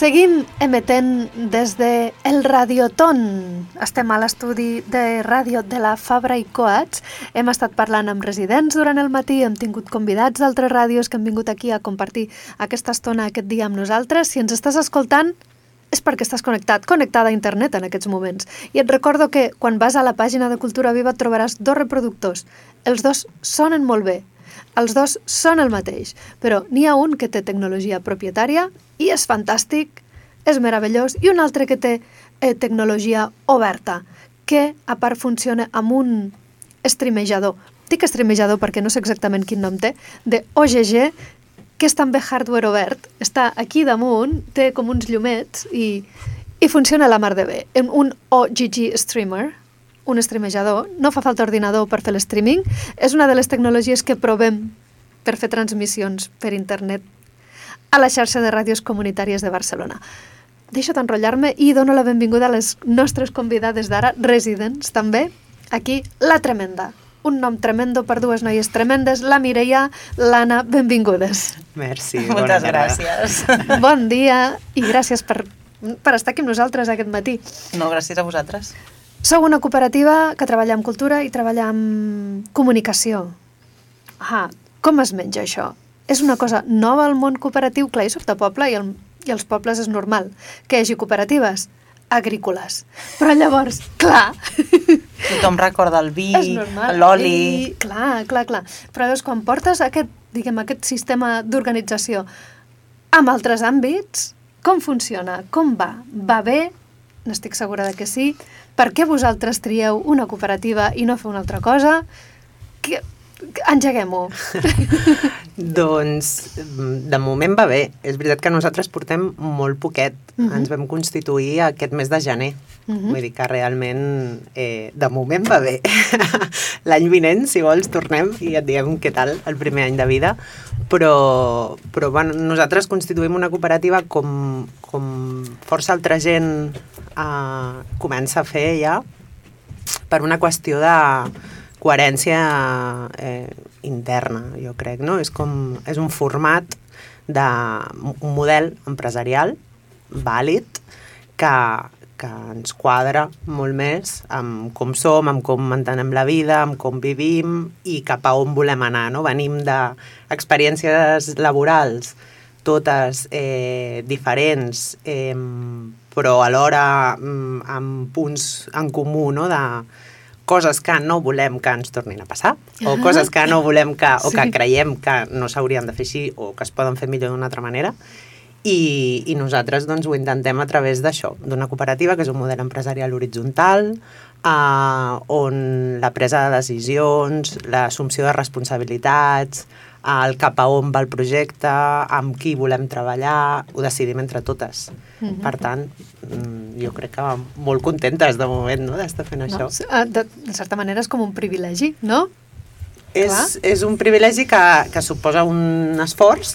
Seguint emetent des de El Radioton. Estem a l'estudi de ràdio de la Fabra i Coats. Hem estat parlant amb residents durant el matí, hem tingut convidats d'altres ràdios que han vingut aquí a compartir aquesta estona aquest dia amb nosaltres. Si ens estàs escoltant, és perquè estàs connectat, connectada a internet en aquests moments. I et recordo que quan vas a la pàgina de Cultura Viva trobaràs dos reproductors. Els dos sonen molt bé, els dos són el mateix, però n'hi ha un que té tecnologia propietària i és fantàstic, és meravellós, i un altre que té eh, tecnologia oberta, que a part funciona amb un streamejador. Dic streamejador perquè no sé exactament quin nom té, de OGG, que és també hardware obert, està aquí damunt, té com uns llumets i, i funciona la mar de bé. Un OGG streamer, un streamejador, no fa falta ordinador per fer l'streaming, és una de les tecnologies que provem per fer transmissions per internet a la xarxa de ràdios comunitàries de Barcelona. Deixo d'enrotllar-me i dono la benvinguda a les nostres convidades d'ara, residents també, aquí, La Tremenda un nom tremendo per dues noies tremendes, la Mireia, l'Anna, benvingudes. Merci. Moltes gràcies. Bon dia i gràcies per, per estar aquí amb nosaltres aquest matí. No, gràcies a vosaltres. Sou una cooperativa que treballa amb cultura i treballa amb comunicació. Ah, com es menja això? És una cosa nova al món cooperatiu? Clar, jo soc de poble i, el, i els pobles és normal que hi hagi cooperatives agrícoles. Però llavors, clar... Tothom recorda el vi, l'oli... Clar, clar, clar. Però llavors, quan portes aquest, diguem, aquest sistema d'organització amb altres àmbits, com funciona? Com va? Va bé? N'estic segura de que sí. Per què vosaltres trieu una cooperativa i no fer una altra cosa? Que, Engeguem-ho. doncs, de moment va bé. És veritat que nosaltres portem molt poquet. Uh -huh. Ens vam constituir aquest mes de gener. Uh -huh. Vull dir que realment, eh, de moment va bé. L'any vinent, si vols, tornem i et diem què tal el primer any de vida. Però, però bueno, nosaltres constituïm una cooperativa com, com força altra gent eh, comença a fer ja per una qüestió de coherència eh, interna, jo crec, no? És com, és un format de un model empresarial vàlid que, que ens quadra molt més amb com som, amb com entenem la vida, amb com vivim i cap a on volem anar, no? Venim d'experiències laborals totes eh, diferents, eh, però alhora mm, amb punts en comú, no?, de, coses que no volem que ens tornin a passar, o ah. coses que no volem que, o que creiem que no s'haurien de fer així, o que es poden fer millor d'una altra manera, i, i nosaltres doncs, ho intentem a través d'això, d'una cooperativa que és un model empresarial horitzontal, eh, on la presa de decisions, l'assumpció de responsabilitats, el cap a on va el projecte, amb qui volem treballar, ho decidim entre totes. Mm -hmm. Per tant, mm, jo crec que molt contentes de moment no, d'estar fent no, això. Ah, de, de certa manera és com un privilegi, no? És, és un privilegi que, que suposa un esforç.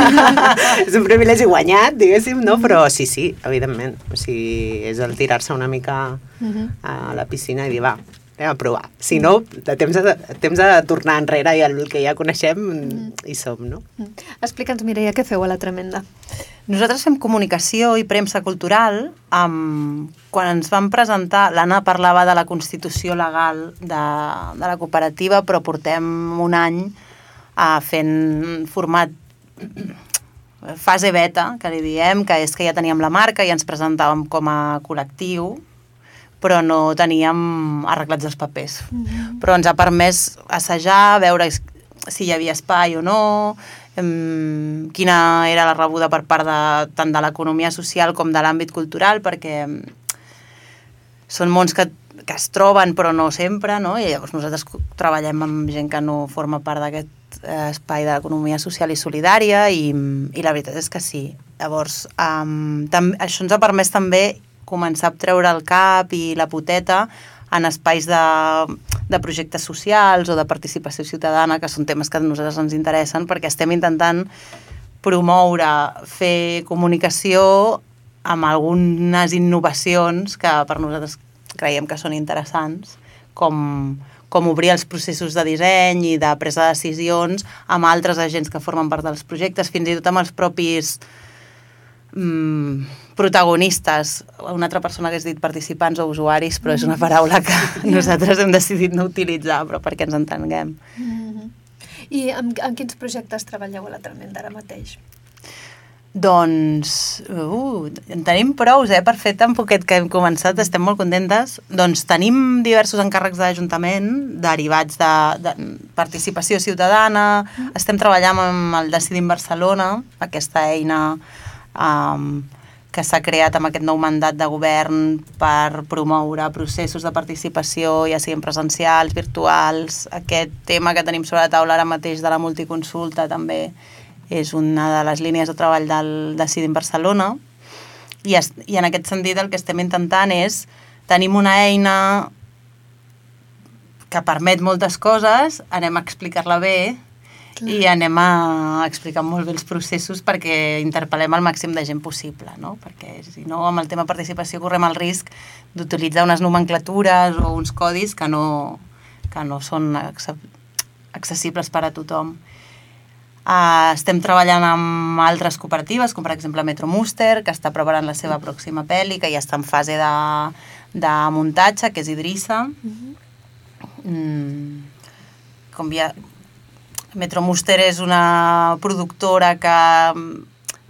és un privilegi guanyat, diguéssim, no? Però sí, sí, evidentment. O sigui, és el tirar-se una mica -huh. a la piscina i dir, va, anem a provar. Si no, de temps de, temps de tornar enrere i el que ja coneixem mm. hi som, no? Mm. Explica'ns, Mireia, què feu a la Tremenda? Nosaltres fem comunicació i premsa cultural. Amb... Quan ens vam presentar, l'Anna parlava de la constitució legal de, de la cooperativa, però portem un any uh, fent format fase beta, que li diem, que és que ja teníem la marca i ens presentàvem com a col·lectiu, però no teníem arreglats els papers. Mm -hmm. Però ens ha permès assajar, veure si hi havia espai o no, em, quina era la rebuda per part de, tant de l'economia social com de l'àmbit cultural, perquè són mons que, que es troben però no sempre, no? i llavors nosaltres treballem amb gent que no forma part d'aquest eh, espai de l'economia social i solidària i, i la veritat és que sí. Llavors, um, tam, això ens ha permès també començar a treure el cap i la poteta en espais de, de projectes socials o de participació ciutadana, que són temes que a nosaltres ens interessen, perquè estem intentant promoure, fer comunicació amb algunes innovacions que per nosaltres creiem que són interessants, com, com obrir els processos de disseny i de presa de decisions amb altres agents que formen part dels projectes, fins i tot amb els propis mm, protagonistes. Una altra persona que has dit participants o usuaris, però és una paraula que nosaltres hem decidit no utilitzar, però perquè ens entenguem. Mm -hmm. I amb, amb quins projectes treballeu a la Tremenda ara mateix? Doncs, uh, en tenim prous, eh, per fer tan poquet que hem començat, estem molt contentes. Doncs tenim diversos encàrrecs d'Ajuntament derivats de, de participació ciutadana, mm. estem treballant amb el Decidim Barcelona, aquesta eina um, que s'ha creat amb aquest nou mandat de govern per promoure processos de participació, ja siguin presencials, virtuals, aquest tema que tenim sobre la taula ara mateix de la multiconsulta també és una de les línies de treball del Decidim Barcelona. I, es, i en aquest sentit el que estem intentant és tenim una eina que permet moltes coses, anem a explicar-la bé Clar. i anem a explicar molt bé els processos perquè interpel·lem el màxim de gent possible, no? perquè si no amb el tema participació correm el risc d'utilitzar unes nomenclatures o uns codis que no, que no són accessibles per a tothom. Uh, estem treballant amb altres cooperatives, com per exemple Metro Muster, que està preparant la seva pròxima pel·li, que ja està en fase de, de muntatge, que és Idrissa. Uh -huh. mm, com ja, Metro Muster és una productora que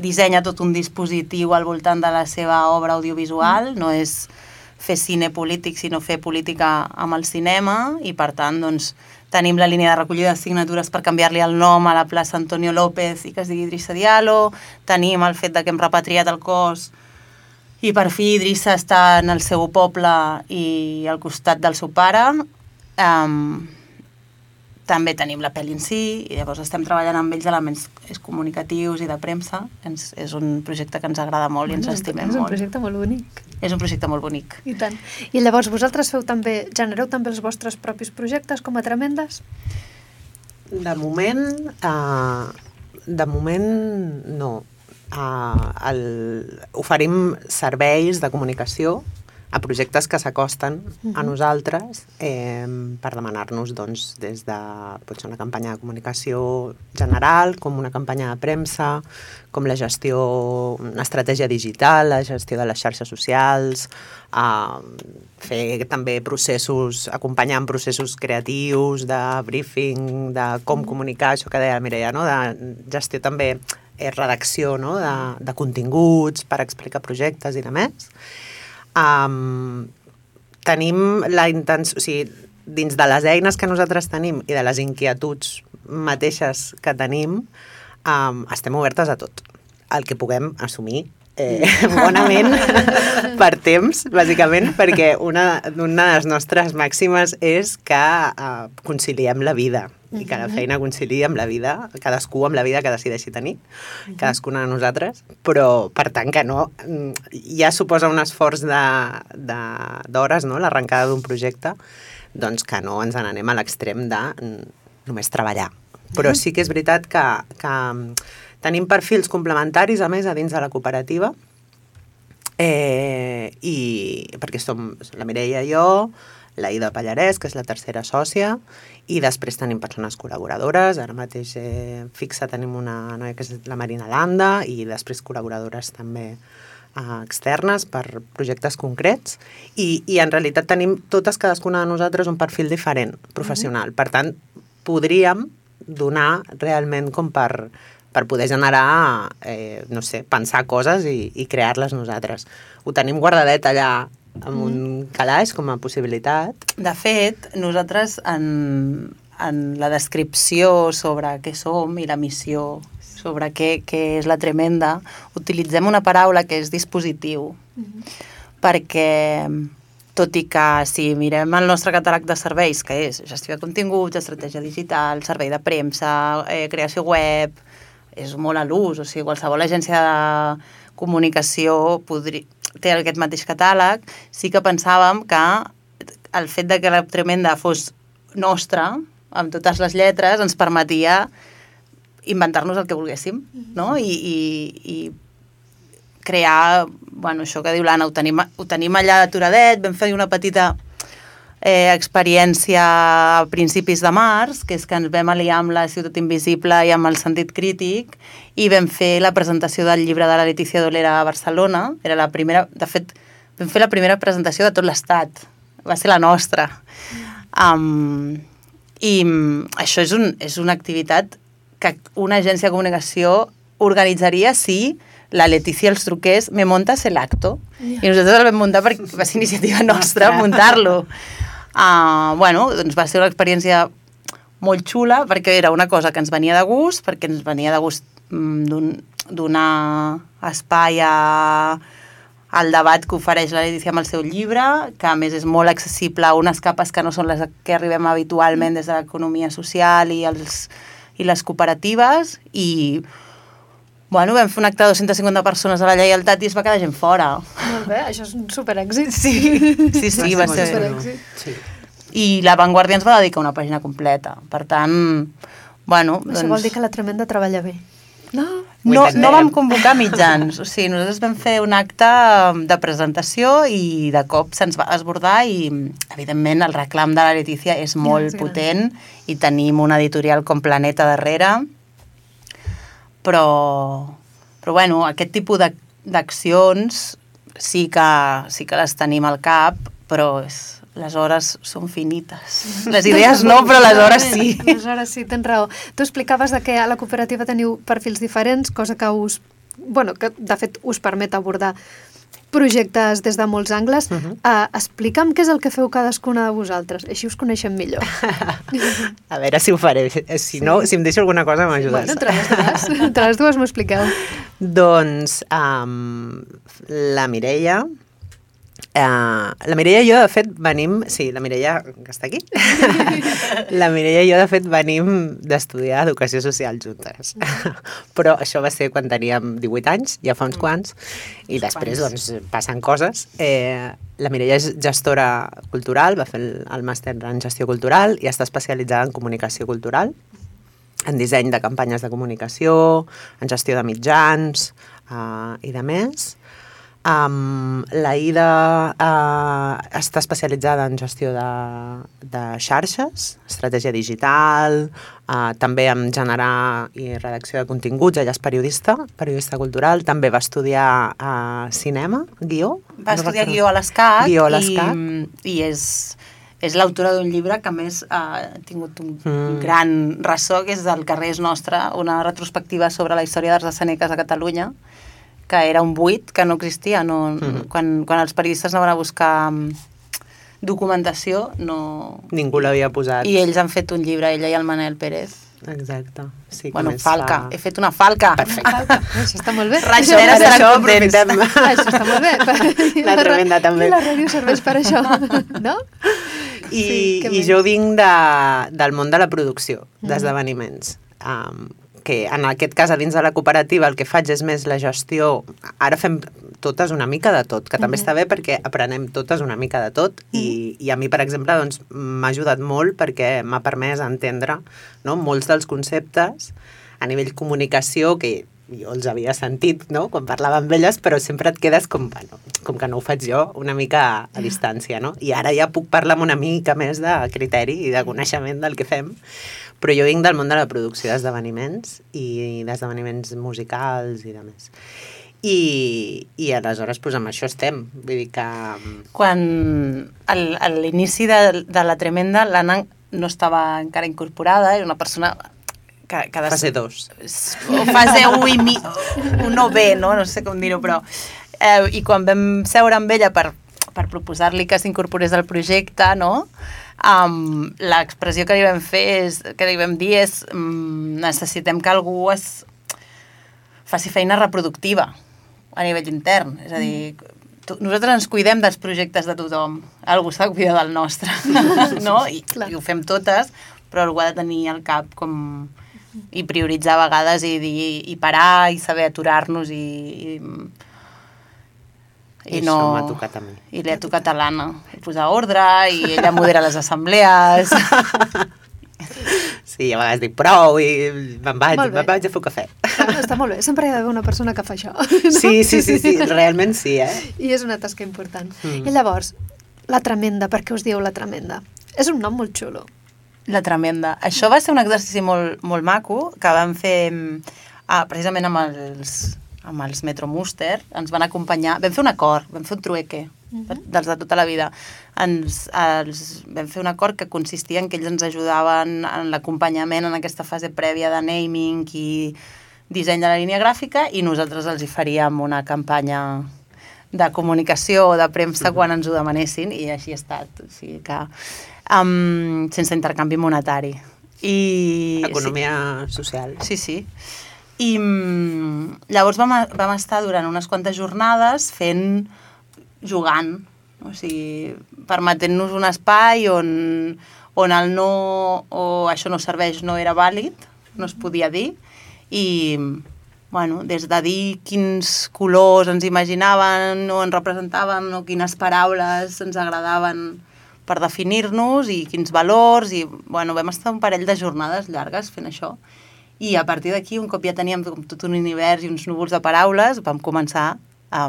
dissenya tot un dispositiu al voltant de la seva obra audiovisual, no és fer cine polític, sinó fer política amb el cinema, i per tant, doncs, tenim la línia de recollida de signatures per canviar-li el nom a la plaça Antonio López i que es digui Idrissa Diallo, tenim el fet de que hem repatriat el cos i per fi Idrissa està en el seu poble i al costat del seu pare, um, també tenim la pel·li en si, i llavors estem treballant amb ells elements comunicatius i de premsa. Ens, és un projecte que ens agrada molt i ens estimem molt. És un projecte molt bonic. És un projecte molt bonic. I tant. I llavors vosaltres feu també, genereu també els vostres propis projectes com a Tremendes? De moment, uh, de moment no. Uh, el, oferim serveis de comunicació a projectes que s'acosten uh -huh. a mhm. nosaltres eh, per demanar-nos doncs, des de pot ser una campanya de comunicació general, com una campanya de premsa, com la gestió, una estratègia digital, la gestió de les xarxes socials, eh, fer també processos, acompanyar en processos creatius, de briefing, de com mhm. comunicar, això que deia la Mireia, no? de gestió també eh, redacció no? de, de continguts per explicar projectes i de més um, tenim la intenció, o sigui, dins de les eines que nosaltres tenim i de les inquietuds mateixes que tenim, um, estem obertes a tot. El que puguem assumir eh, bonament per temps, bàsicament, perquè una, una de les nostres màximes és que uh, conciliem la vida i que la feina conciliï amb la vida, cadascú amb la vida que decideixi tenir, cadascuna de nosaltres, però per tant que no, ja suposa un esforç d'hores, no?, l'arrencada d'un projecte, doncs que no ens n'anem a l'extrem de només treballar. Però sí que és veritat que, que tenim perfils complementaris, a més, a dins de la cooperativa, eh, i perquè som la Mireia i jo, la Ida Pallarès, que és la tercera sòcia, i després tenim persones col·laboradores, ara mateix eh, fixa tenim una noia que és la Marina Landa i després col·laboradores també eh, externes per projectes concrets i, i en realitat tenim totes cadascuna de nosaltres un perfil diferent professional. Mm -hmm. Per tant, podríem donar realment com per, per poder generar, eh, no sé, pensar coses i, i crear-les nosaltres. Ho tenim guardadet allà amb un calaix com a possibilitat. De fet, nosaltres en, en la descripció sobre què som i la missió sobre què, què és la tremenda, utilitzem una paraula que és dispositiu, mm -hmm. perquè tot i que si mirem el nostre catàleg de serveis, que és gestió de continguts, estratègia digital, servei de premsa, eh, creació web, és molt a l'ús, o sigui, qualsevol agència de comunicació podria, té aquest mateix catàleg, sí que pensàvem que el fet de que la Tremenda fos nostra, amb totes les lletres, ens permetia inventar-nos el que volguéssim, no? I, i, i crear, bueno, això que diu l'Anna, ho tenim, ho tenim allà aturadet, vam fer una petita eh, experiència a principis de març, que és que ens vam aliar amb la Ciutat Invisible i amb el sentit crític, i vam fer la presentació del llibre de la Letícia Dolera a Barcelona. Era la primera, de fet, vam fer la primera presentació de tot l'estat. Va ser la nostra. Um, I això és, un, és una activitat que una agència de comunicació organitzaria si la Letícia els truqués, me montes el acto. Yeah. I nosaltres el vam muntar perquè va ser iniciativa nostra muntar-lo. Uh, bueno, doncs va ser una experiència molt xula perquè era una cosa que ens venia de gust, perquè ens venia de gust mm, donar espai a, al debat que ofereix la Letícia amb el seu llibre, que a més és molt accessible a unes capes que no són les que arribem habitualment des de l'economia social i, els, i les cooperatives, i Bueno, vam fer un acte de 250 persones a la lleialtat i es va quedar gent fora. Molt bé, això és un superèxit. Sí, sí, sí, va, va ser... Superèxit. Sí. I la Vanguardia ens va dedicar una pàgina completa. Per tant, bueno... Això doncs... vol dir que la Tremenda treballa bé. No? No, no vam convocar mitjans, o sigui, nosaltres vam fer un acte de presentació i de cop se'ns va esbordar i, evidentment, el reclam de la Letícia és molt ja, potent i tenim una editorial com Planeta darrere, però, però bueno, aquest tipus d'accions sí que, sí que les tenim al cap, però és, les hores són finites. Les idees no, però les hores sí. Les hores sí, tens raó. Tu explicaves de que a la cooperativa teniu perfils diferents, cosa que us bueno, que de fet us permet abordar projectes des de molts angles. Uh -huh. uh, explica'm què és el que feu cadascuna de vosaltres, així us coneixem millor. a veure si ho faré. Si sí. no, si em deixo alguna cosa m'ajudes. Bueno, entre les dues, entre les dues m'ho expliqueu. Doncs um, la Mireia, Uh, la Mireia i jo, de fet, venim... Sí, la Mireia, que està aquí. la Mireia i jo, de fet, venim d'estudiar Educació Social juntes. Però això va ser quan teníem 18 anys, ja fa uns quants, i després, doncs, passen coses. Eh, la Mireia és gestora cultural, va fer el, el màster en gestió cultural i està especialitzada en comunicació cultural, en disseny de campanyes de comunicació, en gestió de mitjans uh, i de més. Um, la Ida uh, està especialitzada en gestió de, de xarxes, estratègia digital, uh, també en generar i redacció de continguts, ella és periodista, periodista cultural, també va estudiar uh, cinema, guió. Va no estudiar guió a l'ESCAT i, i és, és l'autora d'un llibre que més ha tingut un mm. gran ressò, que és del carrer és nostre, una retrospectiva sobre la història d'arts escèniques a Catalunya, que era un buit que no existia. No, mm -hmm. quan, quan els periodistes anaven a buscar mm, documentació, no... Ningú l'havia posat. I ells han fet un llibre, ella i el Manel Pérez. Exacte. Sí, bueno, falca. Fa... He fet una falca. Perfecte. Falca. Això està molt bé. Ratxera per això aprofitem. això està molt bé. La, la tremenda també. I la ràdio serveix per això, no? I, sí, i jo vinc de, del món de la producció, d'esdeveniments. Um, que en aquest cas a dins de la cooperativa el que faig és més la gestió, ara fem totes una mica de tot, que també uh -huh. està bé perquè aprenem totes una mica de tot i, i a mi, per exemple, doncs, m'ha ajudat molt perquè m'ha permès entendre no, molts dels conceptes a nivell comunicació que jo els havia sentit no? quan parlava amb elles, però sempre et quedes com, bueno, com que no ho faig jo, una mica a, a distància, no? I ara ja puc parlar amb una mica més de criteri i de coneixement del que fem, però jo vinc del món de la producció d'esdeveniments i d'esdeveniments musicals i de més. I, i aleshores pues, amb això estem. Vull dir que... Quan a l'inici de, de la Tremenda l'Anna no estava encara incorporada, era una persona que, que des... Fase 2. O fase 1 i mi... no bé, no? No sé com dir-ho, però... Eh, I quan vam seure amb ella per, per proposar-li que s'incorporés al projecte, no?, um, l'expressió que li vam fer és, que li vam dir és um, necessitem que algú es faci feina reproductiva a nivell intern, és a dir, nosaltres ens cuidem dels projectes de tothom, algú s'ha de cuidar del nostre, no? I, I ho fem totes, però algú ha de tenir al cap com i prioritzar a vegades i, i, i parar i saber aturar-nos i, i i, I no... m'ha tocat a mi. I li ha tocat a l'Anna. Posar ordre i ella modera les assemblees. Sí, a vegades dic prou i me'n vaig, me'n vaig a fer cafè. Està, està molt bé, sempre hi ha d'haver una persona que fa això. No? Sí, sí, sí, sí, realment sí, eh? I és una tasca important. Mm. I llavors, La Tremenda, per què us dieu La Tremenda? És un nom molt xulo. La Tremenda. Això va ser un exercici molt, molt maco que vam fer ah, precisament amb els, amb els Metro Muster. Ens van acompanyar... Vam fer un acord, vam fer un trueque uh -huh. dels de tota la vida. Ens, els, vam fer un acord que consistia en que ells ens ajudaven en l'acompanyament en aquesta fase prèvia de naming i disseny de la línia gràfica i nosaltres els hi faríem una campanya de comunicació o de premsa uh -huh. quan ens ho demanessin i així ha estat. O sigui que, um, sense intercanvi monetari. I, Economia sí. social. Sí, sí. I um, llavors vam, vam estar durant unes quantes jornades fent, jugant, o sigui, permetent-nos un espai on, on el no o això no serveix no era vàlid, no es podia dir, i bueno, des de dir quins colors ens imaginaven o ens representaven o quines paraules ens agradaven per definir-nos i quins valors i bueno, vam estar un parell de jornades llargues fent això i a partir d'aquí, un cop ja teníem tot un univers i uns núvols de paraules, vam començar a,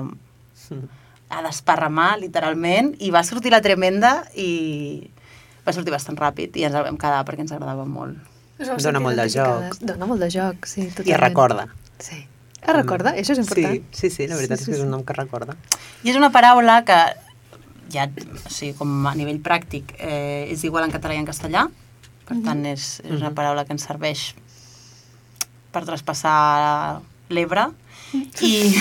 a desparramar, literalment, i va sortir la tremenda i va sortir bastant ràpid i ens el vam quedar perquè ens agradava molt. Dona molt de joc. Dona molt de joc, sí. Totalment. I recorda. Sí. Es recorda? Això és important. Sí, sí, sí la veritat sí, sí, és que és un nom que recorda. I és una paraula que ja, o sigui, com a nivell pràctic, eh, és igual en català i en castellà, per mm -hmm. tant, és, és una paraula que ens serveix per traspassar l'Ebre, i,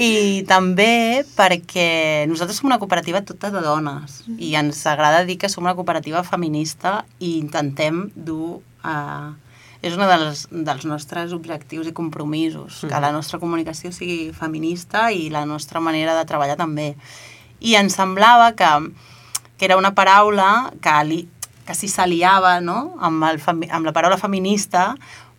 i també perquè nosaltres som una cooperativa tota de dones i ens agrada dir que som una cooperativa feminista i intentem dur a... És un dels, dels nostres objectius i compromisos, que la nostra comunicació sigui feminista i la nostra manera de treballar també. I ens semblava que, que era una paraula que, li, que si s'aliava no? amb, el, amb la paraula feminista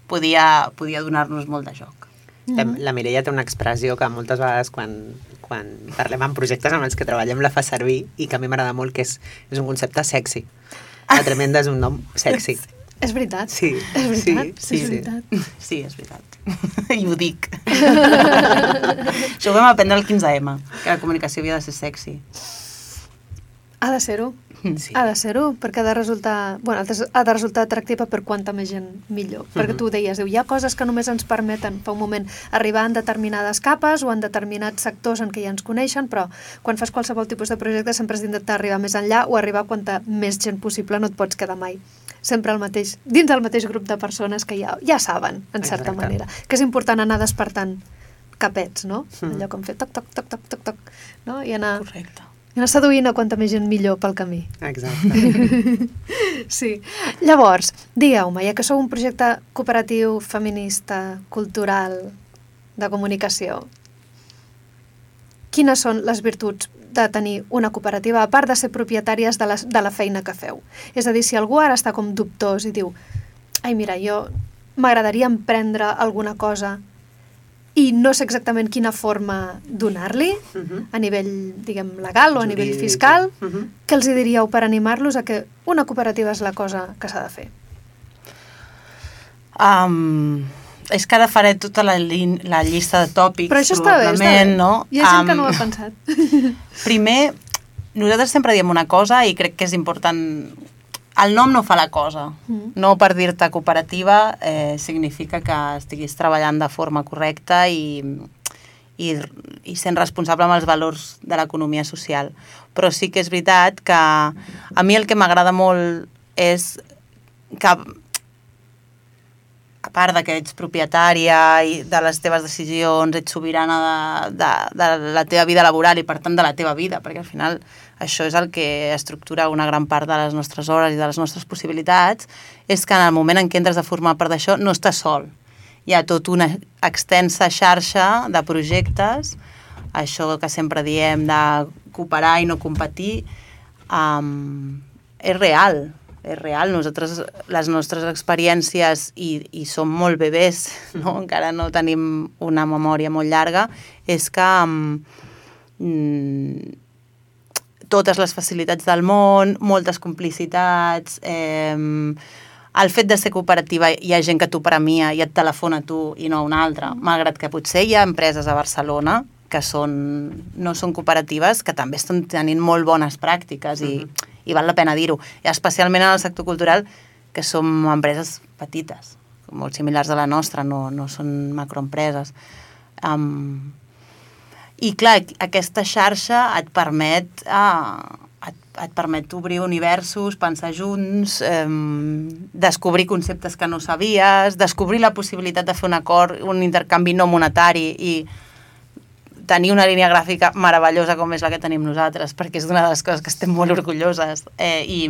podia, podia donar-nos molt de joc. Mm -hmm. La Mireia té una expressió que moltes vegades quan, quan parlem en projectes amb els que treballem la fa servir i que a mi m'agrada molt, que és, és un concepte sexy. La Tremenda és un nom sexy. És veritat. Sí. És veritat. Sí, sí, és veritat. Sí, és veritat. I ho dic. Això ho vam aprendre al 15M, que la comunicació havia de ser sexy. Ha de ser-ho. Sí. Ha de ser-ho, perquè ha de resultar, bueno, ha de resultar atractiva per quanta més gent millor. Perquè tu deies, hi ha coses que només ens permeten, fa un moment, arribar en determinades capes o en determinats sectors en què ja ens coneixen, però quan fas qualsevol tipus de projecte sempre has d'intentar arribar més enllà o arribar a quanta més gent possible no et pots quedar mai sempre el mateix, dins del mateix grup de persones que ja, ja saben, en certa Exacte. manera. Que és important anar despertant capets, no? Mm. Allò com fer toc, toc, toc, toc, toc, toc, no? I anar... Correcte anar seduint a quanta més gent millor pel camí. Exacte. sí. Llavors, digueu-me, ja que sou un projecte cooperatiu, feminista, cultural, de comunicació, quines són les virtuts de tenir una cooperativa, a part de ser propietàries de la, de la feina que feu? És a dir, si algú ara està com dubtós i diu ai, mira, jo m'agradaria emprendre alguna cosa i no sé exactament quina forma donar-li uh mhm. -huh. a nivell, diguem, legal o a nivell fiscal, uh mhm. -huh. què els diríeu per animar-los a que una cooperativa és la cosa que s'ha de fer? Um, és que ara faré tota la, la llista de tòpics, Però això està bé, està bé. No? Hi ha gent um, que no ho ha pensat. primer, nosaltres sempre diem una cosa i crec que és important el nom no fa la cosa. Mm. No per dir-te cooperativa eh, significa que estiguis treballant de forma correcta i, i, i sent responsable amb els valors de l'economia social. Però sí que és veritat que a mi el que m'agrada molt és que a part que ets propietària i de les teves decisions, ets sobirana de, de, de la teva vida laboral i per tant de la teva vida, perquè al final això és el que estructura una gran part de les nostres hores i de les nostres possibilitats, és que en el moment en què entres a formar part d'això no estàs sol. Hi ha tota una extensa xarxa de projectes, això que sempre diem de cooperar i no competir, um, és real, és real. Nosaltres, les nostres experiències, i, i som molt bebès, no? encara no tenim una memòria molt llarga, és que um, totes les facilitats del món, moltes complicitats, eh, el fet de ser cooperativa hi ha gent que t'ho premia i et telefona a tu i no a un altre, malgrat que potser hi ha empreses a Barcelona que són, no són cooperatives, que també estan tenint molt bones pràctiques i, uh -huh. I val la pena dir-ho. Especialment en el sector cultural, que som empreses petites, molt similars a la nostra, no, no són macroempreses. Um, I clar, aquesta xarxa et permet uh, et, et permet obrir universos, pensar junts, eh, descobrir conceptes que no sabies, descobrir la possibilitat de fer un acord, un intercanvi no monetari i tenir una línia gràfica meravellosa com és la que tenim nosaltres, perquè és una de les coses que estem molt orgulloses eh, i,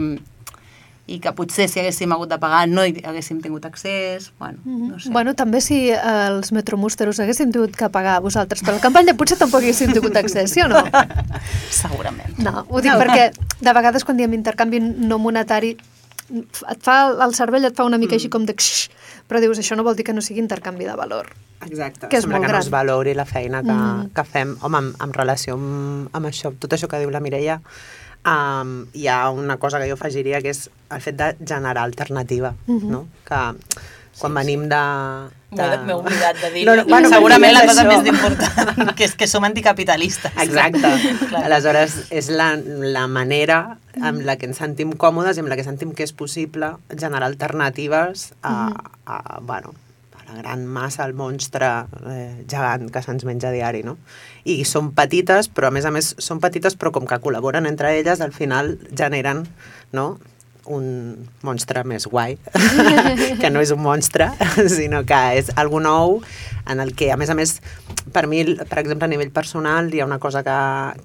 i que potser si haguéssim hagut de pagar no hi haguéssim tingut accés, bueno, mm -hmm. no sé. Bueno, també si eh, els metromústeros haguéssim tingut que pagar vosaltres per la campanya, potser tampoc haguéssim tingut accés, sí o no? Segurament. No, ho dic no. perquè de vegades quan diem intercanvi no monetari et fa el cervell et fa una mica mm. així com de però dius això no vol dir que no sigui intercanvi de valor. Exacte, que és sembla molt que gran. no es valori la feina que, Mm. que fem. Home, en, en relació amb, amb això, tot això que diu la Mireia, um, hi ha una cosa que jo afegiria que és el fet de generar alternativa, Mhm. no? Que quan venim de... de... M'he oblidat de dir No, no, bueno, segurament la cosa això. més important, que és que som anticapitalistes. Exacte. Clar. Aleshores, és la, la manera amb la que ens sentim còmodes i amb la que sentim que és possible generar alternatives a, a, bueno, a la gran massa, al monstre eh, gegant que se'ns menja a diari, no? I són petites, però a més a més són petites, però com que col·laboren entre elles, al final generen, no?, un monstre més guai, que no és un monstre, sinó que és algo nou en el que, a més a més, per mi, per exemple, a nivell personal, hi ha una cosa que,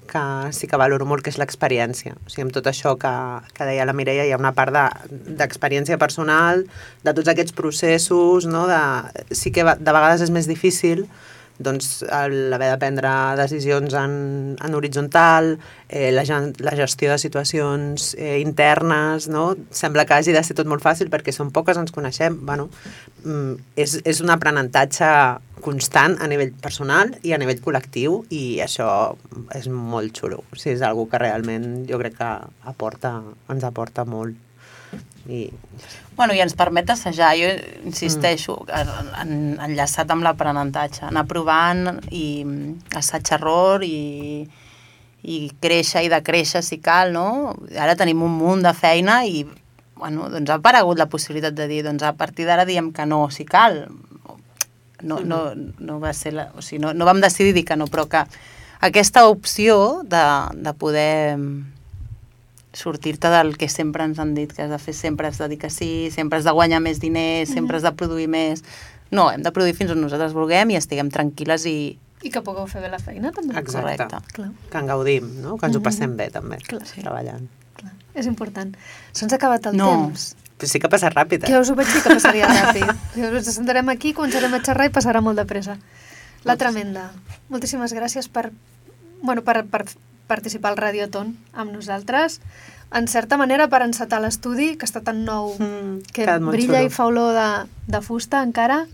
que sí que valoro molt, que és l'experiència. O sigui, amb tot això que, que deia la Mireia, hi ha una part de- d'experiència de, personal, de tots aquests processos, no? de, sí que de vegades és més difícil, doncs el- haver de prendre decisions en, en horitzontal, eh, la, la gestió de situacions eh, internes, no? sembla que hagi de ser tot molt fàcil perquè són poques, ens coneixem, bueno, mm, és, és un aprenentatge constant a nivell personal i a nivell col·lectiu i això és molt xulo, o sigui, és algo que realment jo crec que aporta, ens aporta molt. I, Bueno, i ens permet assajar, jo insisteixo, mm. en, enllaçat amb l'aprenentatge, anar provant i assaig-error i, i créixer i decréixer si cal, no? Ara tenim un munt de feina i bueno, doncs ha aparegut la possibilitat de dir doncs a partir d'ara diem que no si cal. No, no, no va ser la, o sigui, no, no vam decidir dir que no, però que aquesta opció de, de poder sortir-te del que sempre ens han dit que has de fer, sempre has de dir que sí, sempre has de guanyar més diners, sempre has de produir més... No, hem de produir fins on nosaltres vulguem i estiguem tranquil·les i... I que pugueu fer bé la feina, també. Exacte. Correcte. Clar, que en gaudim, no? que ens ho passem bé també, Clar. treballant. clar. És important. Se'ns ha acabat el No. temps. Però sí que passa ràpid, Que eh? us ho vaig dir que passaria ràpid. Ens sentarem aquí, començarem a xerrar i passarà molt de pressa. La tremenda. Moltíssimes gràcies per, bueno, per, per participar al Radioton amb nosaltres. En certa manera, per encetar l'estudi, que està tan nou, Mm, que brilla xulo. i fa olor de, de fusta encara,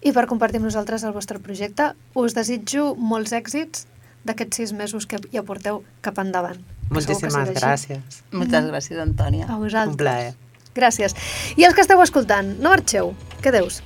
i per compartir amb nosaltres el vostre projecte. Us desitjo molts èxits d'aquests sis mesos que ja porteu cap endavant. Moltíssimes gràcies. Moltes gràcies, Antònia. A Un vosaltres. plaer. Gràcies. I els que esteu escoltant, no marxeu. Quedeu-vos.